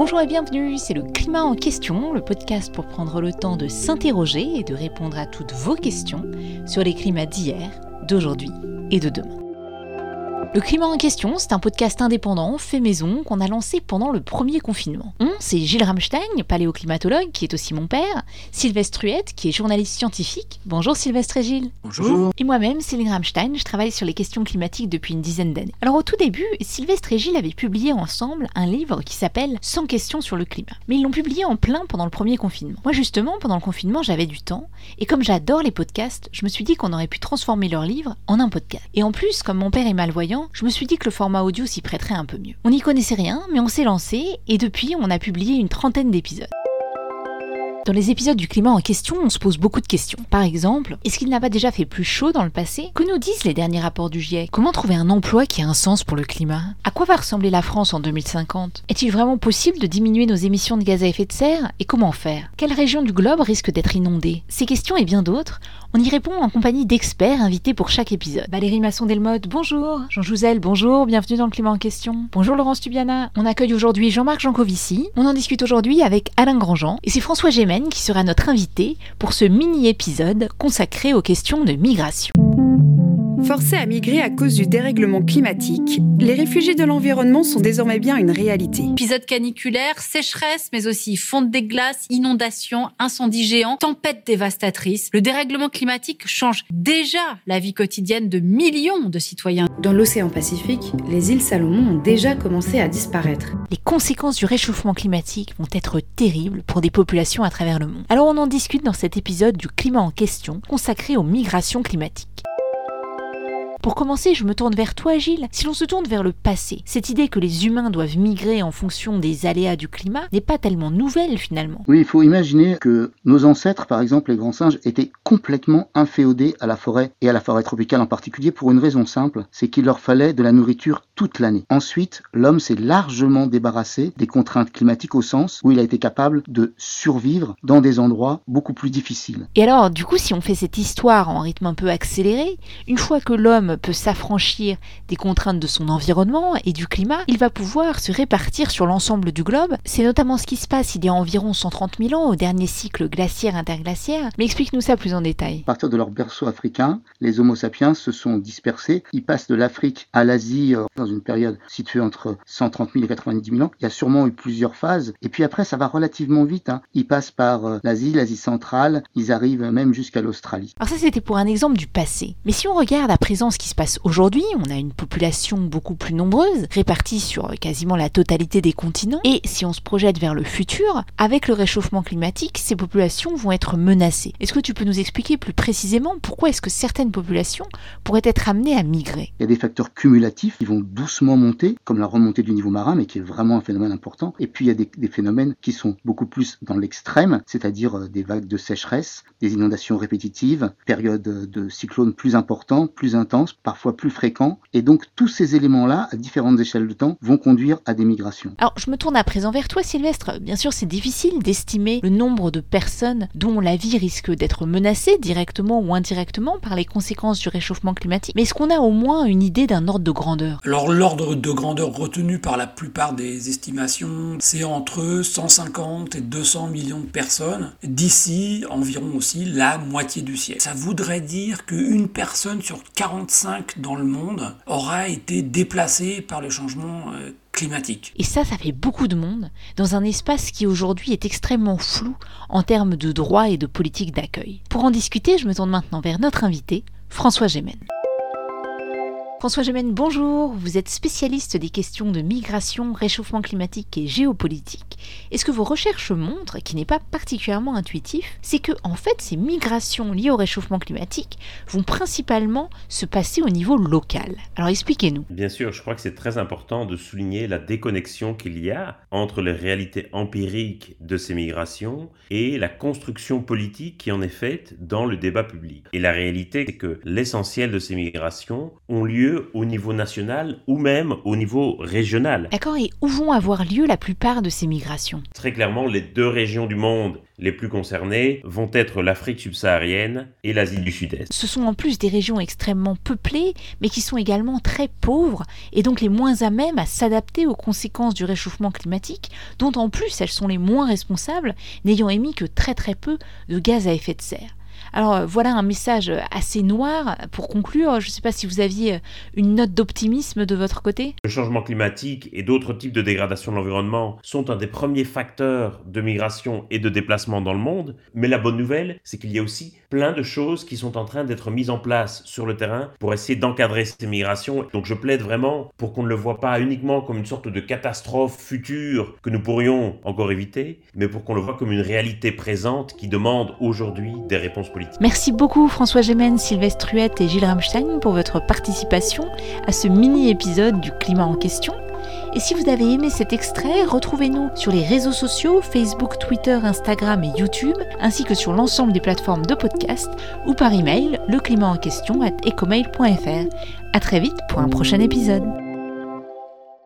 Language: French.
Bonjour et bienvenue, c'est le Climat en question, le podcast pour prendre le temps de s'interroger et de répondre à toutes vos questions sur les climats d'hier, d'aujourd'hui et de demain. Le climat en question, c'est un podcast indépendant, fait maison, qu'on a lancé pendant le premier confinement. On, c'est Gilles Ramstein, paléoclimatologue, qui est aussi mon père, Sylvestre Huette, qui est journaliste scientifique. Bonjour Sylvestre et Gilles. Bonjour. Et moi-même, Céline Ramstein, je travaille sur les questions climatiques depuis une dizaine d'années. Alors au tout début, Sylvestre et Gilles avaient publié ensemble un livre qui s'appelle 100 questions sur le climat. Mais ils l'ont publié en plein pendant le premier confinement. Moi justement, pendant le confinement, j'avais du temps, et comme j'adore les podcasts, je me suis dit qu'on aurait pu transformer leur livre en un podcast. Et en plus, comme mon père est malvoyant, je me suis dit que le format audio s'y prêterait un peu mieux. On n'y connaissait rien, mais on s'est lancé et depuis on a publié une trentaine d'épisodes. Dans les épisodes du climat en question, on se pose beaucoup de questions. Par exemple, est-ce qu'il n'a pas déjà fait plus chaud dans le passé? Que nous disent les derniers rapports du GIEC Comment trouver un emploi qui a un sens pour le climat? À quoi va ressembler la France en 2050 Est-il vraiment possible de diminuer nos émissions de gaz à effet de serre? Et comment faire? Quelle région du globe risque d'être inondée? Ces questions et bien d'autres, on y répond en compagnie d'experts invités pour chaque épisode. Valérie Masson-Delmotte, bonjour. Jean Jouzel, bonjour, bienvenue dans le climat en question. Bonjour Laurence Tubiana. On accueille aujourd'hui Jean-Marc Jancovici. On en discute aujourd'hui avec Alain Grandjean. Et c'est François Qui sera notre invité pour ce mini-épisode consacré aux questions de migration. Forcés à migrer à cause du dérèglement climatique, les réfugiés de l'environnement sont désormais bien une réalité. Épisodes caniculaires, sécheresse, mais aussi fonte des glaces, inondations, incendies géants, tempêtes dévastatrices. Le dérèglement climatique change déjà la vie quotidienne de millions de citoyens. Dans l'océan Pacifique, les îles Salomon ont déjà commencé à disparaître. Les conséquences du réchauffement climatique vont être terribles pour des populations à travers le monde. Alors on en discute dans cet épisode du climat en question consacré aux migrations climatiques. Pour commencer, je me tourne vers toi, Gilles. Si l'on se tourne vers le passé, cette idée que les humains doivent migrer en fonction des aléas du climat n'est pas tellement nouvelle finalement. Oui, il faut imaginer que nos ancêtres, par exemple les grands singes, étaient complètement inféodés à la forêt et à la forêt tropicale en particulier pour une raison simple, c'est qu'il leur fallait de la nourriture toute l'année. Ensuite, l'homme s'est largement débarrassé des contraintes climatiques au sens où il a été capable de survivre dans des endroits beaucoup plus difficiles. Et alors, du coup, si on fait cette histoire en rythme un peu accéléré, une fois que l'homme peut s'affranchir des contraintes de son environnement et du climat, il va pouvoir se répartir sur l'ensemble du globe. C'est notamment ce qui se passe il y a environ 130 000 ans au dernier cycle glaciaire-interglaciaire. Mais explique-nous ça plus en détail. À partir de leur berceau africain, les Homo sapiens se sont dispersés. Ils passent de l'Afrique à l'Asie euh, dans une période située entre 130 000 et 90 000 ans. Il y a sûrement eu plusieurs phases. Et puis après, ça va relativement vite. Hein. Ils passent par euh, l'Asie, l'Asie centrale. Ils arrivent même jusqu'à l'Australie. Alors ça, c'était pour un exemple du passé. Mais si on regarde à présent ce qui se passe aujourd'hui, on a une population beaucoup plus nombreuse, répartie sur quasiment la totalité des continents. Et si on se projette vers le futur, avec le réchauffement climatique, ces populations vont être menacées. Est-ce que tu peux nous expliquer plus précisément pourquoi est-ce que certaines populations pourraient être amenées à migrer? Il y a des facteurs cumulatifs qui vont doucement monter, comme la remontée du niveau marin, mais qui est vraiment un phénomène important. Et puis il y a des, phénomènes qui sont beaucoup plus dans l'extrême, c'est-à-dire euh, des vagues de sécheresse, des inondations répétitives, périodes de cyclones plus importants, plus intenses, parfois plus fréquents. Et donc tous ces éléments-là, à différentes échelles de temps, vont conduire à des migrations. Alors je me tourne à présent vers toi Sylvestre. Bien sûr c'est difficile d'estimer le nombre de personnes dont la vie risque d'être menacée directement ou indirectement par les conséquences du réchauffement climatique. Mais est-ce qu'on a au moins une idée d'un ordre de grandeur? Alors l'ordre de grandeur retenu par la plupart des estimations, c'est entre 150 et 200 millions de personnes. D'ici environ aussi la moitié du siècle. Ça voudrait dire qu'une personne sur 45 dans le monde aura été déplacé par le changement euh, climatique. Et ça, ça fait beaucoup de monde dans un espace qui aujourd'hui est extrêmement flou en termes de droits et de politique d'accueil. Pour en discuter, je me tourne maintenant vers notre invité, François Gémen. François Gemène, bonjour. Vous êtes spécialiste des questions de migration, réchauffement climatique et géopolitique. Et ce que vos recherches montrent, qui n'est pas particulièrement intuitif, c'est que en fait ces migrations liées au réchauffement climatique vont principalement se passer au niveau local. Alors expliquez-nous. Bien sûr, je crois que c'est très important de souligner la déconnexion qu'il y a entre les réalités empiriques de ces migrations et la construction politique qui en est faite dans le débat public. Et la réalité, c'est que l'essentiel de ces migrations ont lieu lieu au niveau national ou même au niveau régional. D'accord, et où vont avoir lieu la plupart de ces migrations? Très clairement, les deux régions du monde les plus concernées vont être l'Afrique subsaharienne et l'Asie du Sud-Est. Ce sont en plus des régions extrêmement peuplées, mais qui sont également très pauvres, et donc les moins à même à s'adapter aux conséquences du réchauffement climatique, dont en plus elles sont les moins responsables, n'ayant émis que très très peu de gaz à effet de serre. Alors euh, voilà un message assez noir. Pour conclure, je ne sais pas si vous aviez euh, une note d'optimisme de votre côté. Le changement climatique et d'autres types de dégradation de l'environnement sont un des premiers facteurs de migration et de déplacement dans le monde. Mais la bonne nouvelle, c'est qu'il y a aussi plein de choses qui sont en train d'être mises en place sur le terrain pour essayer d'encadrer ces migrations. Donc je plaide vraiment pour qu'on ne le voit pas uniquement comme une sorte de catastrophe future que nous pourrions encore éviter, mais pour qu'on le voit comme une réalité présente qui demande aujourd'hui des réponses Merci beaucoup François Gémen, Sylvestre Truette et Gilles Ramstein pour votre participation à ce mini-épisode du climat en question. Et si vous avez aimé cet extrait, retrouvez-nous sur les réseaux sociaux, Facebook, Twitter, Instagram et YouTube, ainsi que sur l'ensemble des plateformes de podcast ou par email, le climat en question at ecomail.fr. À très vite pour un prochain épisode.